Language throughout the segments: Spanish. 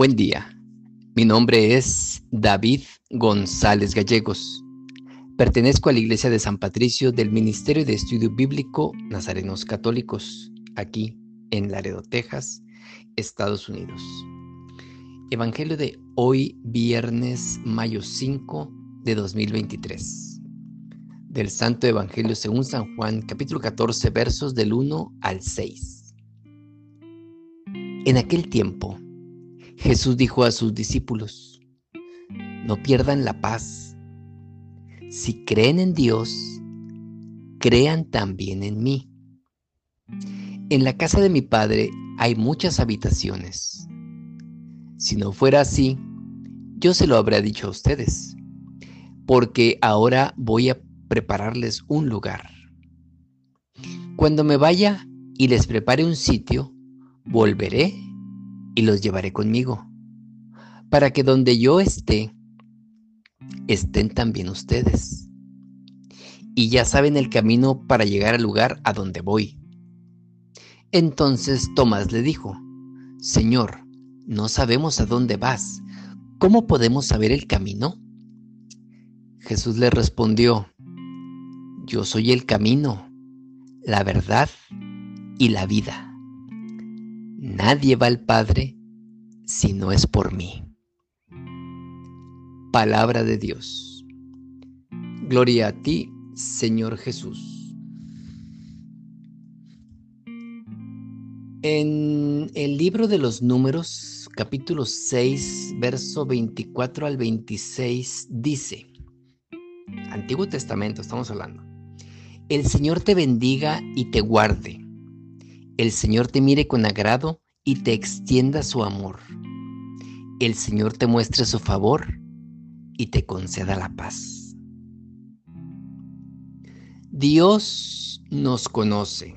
Buen día, mi nombre es David González Gallegos. Pertenezco a la Iglesia de San Patricio del Ministerio de Estudio Bíblico Nazarenos Católicos, aquí en Laredo, Texas, Estados Unidos. Evangelio de hoy, viernes, mayo 5 de 2023. Del Santo Evangelio según San Juan, capítulo 14, versos del 1 al 6. En aquel tiempo, Jesús dijo a sus discípulos, no pierdan la paz. Si creen en Dios, crean también en mí. En la casa de mi Padre hay muchas habitaciones. Si no fuera así, yo se lo habría dicho a ustedes, porque ahora voy a prepararles un lugar. Cuando me vaya y les prepare un sitio, volveré y los llevaré conmigo, para que donde yo esté, estén también ustedes. Y ya saben el camino para llegar al lugar a donde voy. Entonces Tomás le dijo, Señor, no sabemos a dónde vas, ¿cómo podemos saber el camino? Jesús le respondió, Yo soy el camino, la verdad y la vida. Nadie va al Padre si no es por mí. Palabra de Dios. Gloria a ti, Señor Jesús. En el libro de los números, capítulo 6, verso 24 al 26, dice, Antiguo Testamento estamos hablando, el Señor te bendiga y te guarde el Señor te mire con agrado y te extienda su amor. El Señor te muestre su favor y te conceda la paz. Dios nos conoce.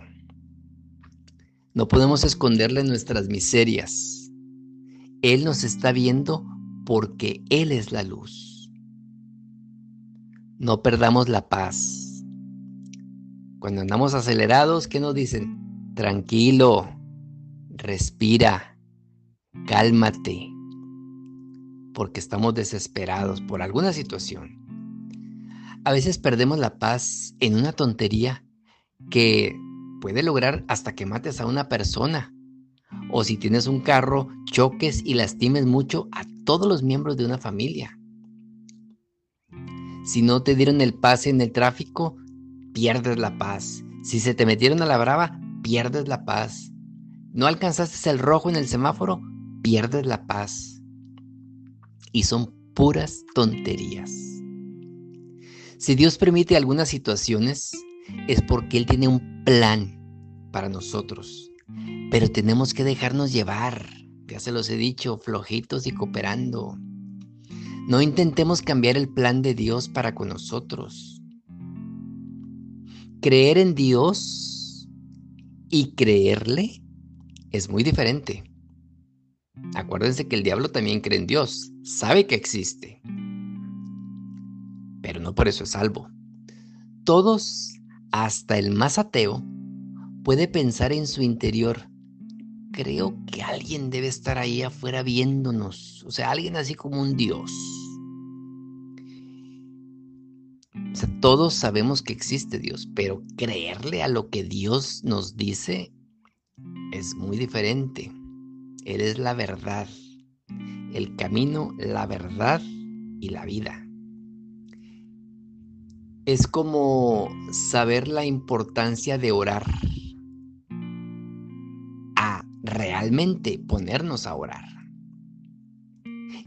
No podemos esconderle nuestras miserias. Él nos está viendo porque Él es la luz. No perdamos la paz. Cuando andamos acelerados, ¿qué nos dicen? Tranquilo, respira, cálmate, porque estamos desesperados por alguna situación. A veces perdemos la paz en una tontería que puede lograr hasta que mates a una persona. O si tienes un carro, choques y lastimes mucho a todos los miembros de una familia. Si no te dieron el pase en el tráfico, pierdes la paz. Si se te metieron a la brava, pierdes la paz. No alcanzaste el rojo en el semáforo, pierdes la paz. Y son puras tonterías. Si Dios permite algunas situaciones, es porque Él tiene un plan para nosotros. Pero tenemos que dejarnos llevar, ya se los he dicho, flojitos y cooperando. No intentemos cambiar el plan de Dios para con nosotros. Creer en Dios y creerle es muy diferente. Acuérdense que el diablo también cree en Dios, sabe que existe, pero no por eso es salvo. Todos, hasta el más ateo, puede pensar en su interior, creo que alguien debe estar ahí afuera viéndonos, o sea, alguien así como un Dios. Todos sabemos que existe Dios, pero creerle a lo que Dios nos dice es muy diferente. Él es la verdad, el camino, la verdad y la vida. Es como saber la importancia de orar a realmente ponernos a orar.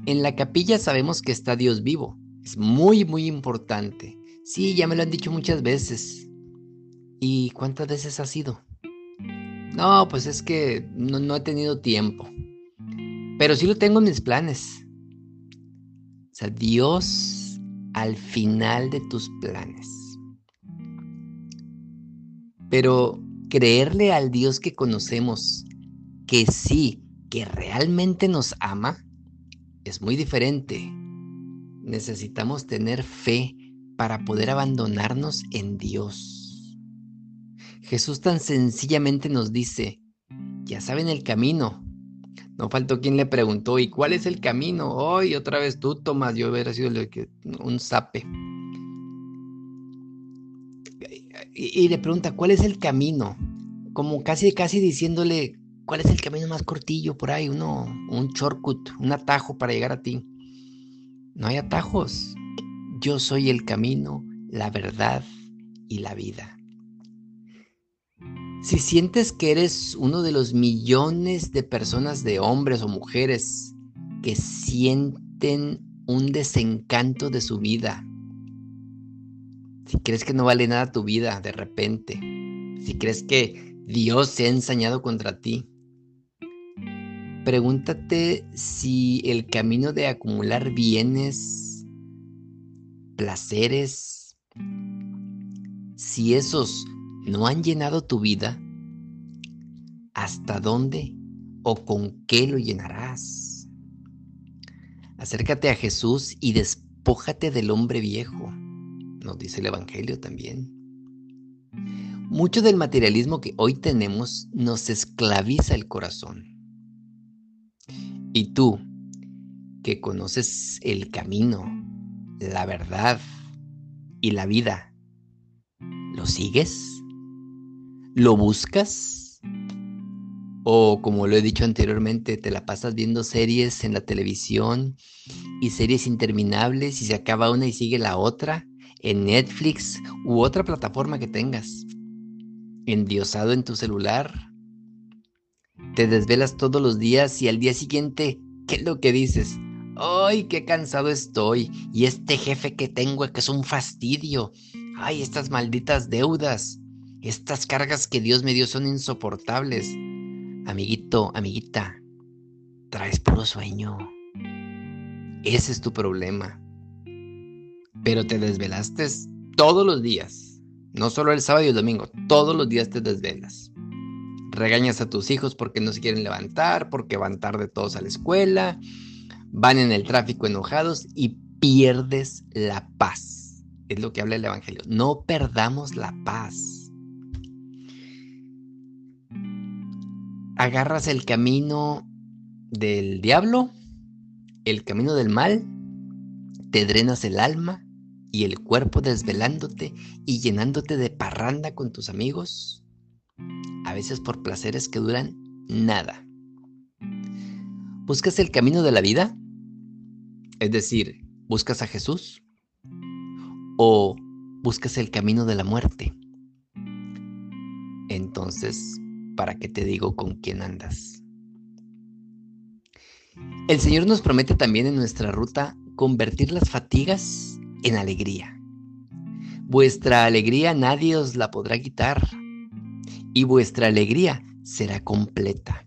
En la capilla sabemos que está Dios vivo. Es muy, muy importante. Sí, ya me lo han dicho muchas veces. ¿Y cuántas veces ha sido? No, pues es que no, he tenido tiempo. Pero sí lo tengo en mis planes. O sea, Dios al final de tus planes. Pero creerle al Dios que conocemos, que sí, que realmente nos ama, es muy diferente. Necesitamos tener fe para poder abandonarnos en Dios. Jesús tan sencillamente nos dice, ya saben el camino, No faltó quien le preguntó, ¿y cuál es el camino? Hoy otra vez tú, Tomás, yo hubiera sido un sape. Y, le pregunta, ¿cuál es el camino? Como casi, casi diciéndole, ¿cuál es el camino más cortillo por ahí? Uno, un shortcut, un atajo para llegar a ti. No hay atajos. Yo soy el camino, la verdad y la vida. Si sientes que eres uno de los millones de personas, de hombres o mujeres, que sienten un desencanto de su vida, si crees que no vale nada tu vida de repente, si crees que Dios se ha ensañado contra ti, pregúntate si el camino de acumular bienes, placeres, si esos no han llenado tu vida, ¿hasta dónde o con qué lo llenarás? Acércate a Jesús y despójate del hombre viejo, nos dice el Evangelio también. Mucho del materialismo que hoy tenemos nos esclaviza el corazón. Y tú, que conoces el camino, la verdad y la vida, ¿lo sigues? ¿Lo buscas? O como lo he dicho anteriormente, te la pasas viendo series en la televisión y series interminables y se acaba una y sigue la otra en Netflix u otra plataforma que tengas. Endiosado en tu celular te desvelas todos los días y al día siguiente, ¿qué es lo que dices? ¡Ay, qué cansado estoy! Y este jefe que tengo que es un fastidio. ¡Ay, estas malditas deudas! Estas cargas que Dios me dio son insoportables. Amiguito, amiguita, traes puro sueño. Ese es tu problema. Pero te desvelaste todos los días. No solo el sábado y el domingo, todos los días te desvelas regañas a tus hijos porque no se quieren levantar, porque van tarde todos a la escuela, van en el tráfico enojados y pierdes la paz. Es lo que habla el Evangelio. No perdamos la paz. Agarras el camino del diablo, el camino del mal, te drenas el alma y el cuerpo desvelándote y llenándote de parranda con tus amigos a veces por placeres que duran nada. ¿Buscas el camino de la vida? Es decir, ¿buscas a Jesús? ¿O buscas el camino de la muerte? Entonces, ¿para qué te digo con quién andas? El Señor nos promete también en nuestra ruta convertir las fatigas en alegría. Vuestra alegría nadie os la podrá quitar, y vuestra alegría será completa.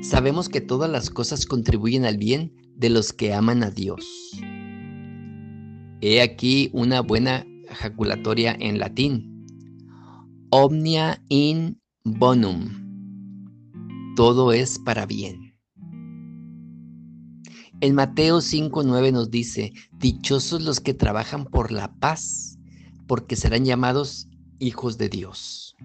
Sabemos que todas las cosas contribuyen al bien de los que aman a Dios. He aquí una buena ejaculatoria en latín. Omnia in bonum. Todo es para bien. En Mateo 5.9 nos dice, Dichosos los que trabajan por la paz, porque serán llamados hijos de Dios.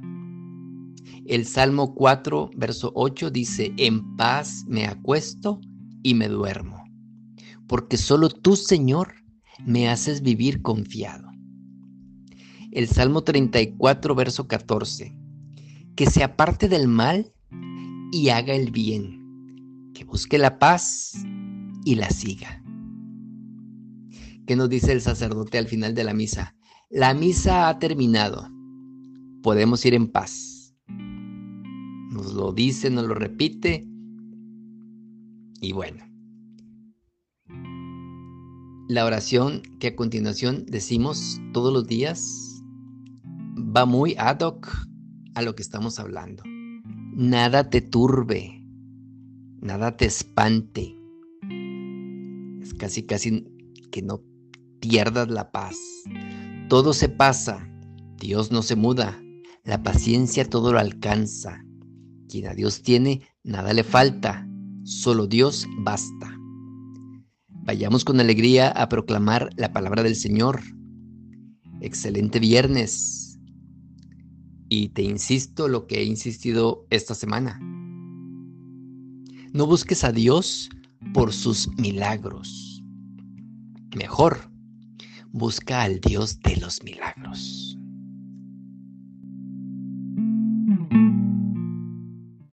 El Salmo 4, verso 8 dice, en paz me acuesto y me duermo, porque solo tú, Señor, me haces vivir confiado. El Salmo 34, verso 14, que se aparte del mal y haga el bien, que busque la paz y la siga. ¿Qué nos dice el sacerdote al final de la misa? La misa ha terminado podemos ir en paz. Nos lo dice, nos lo repite. Y bueno. La oración que a continuación decimos todos los días va muy ad hoc a lo que estamos hablando. Nada te turbe, nada te espante. Es casi, casi que no pierdas la paz. Todo se pasa, Dios no se muda, la paciencia todo lo alcanza. Quien a Dios tiene, nada le falta. Solo Dios basta. Vayamos con alegría a proclamar la palabra del Señor. Excelente viernes. Y te insisto lo que he insistido esta semana. No busques a Dios por sus milagros. Mejor, busca al Dios de los milagros.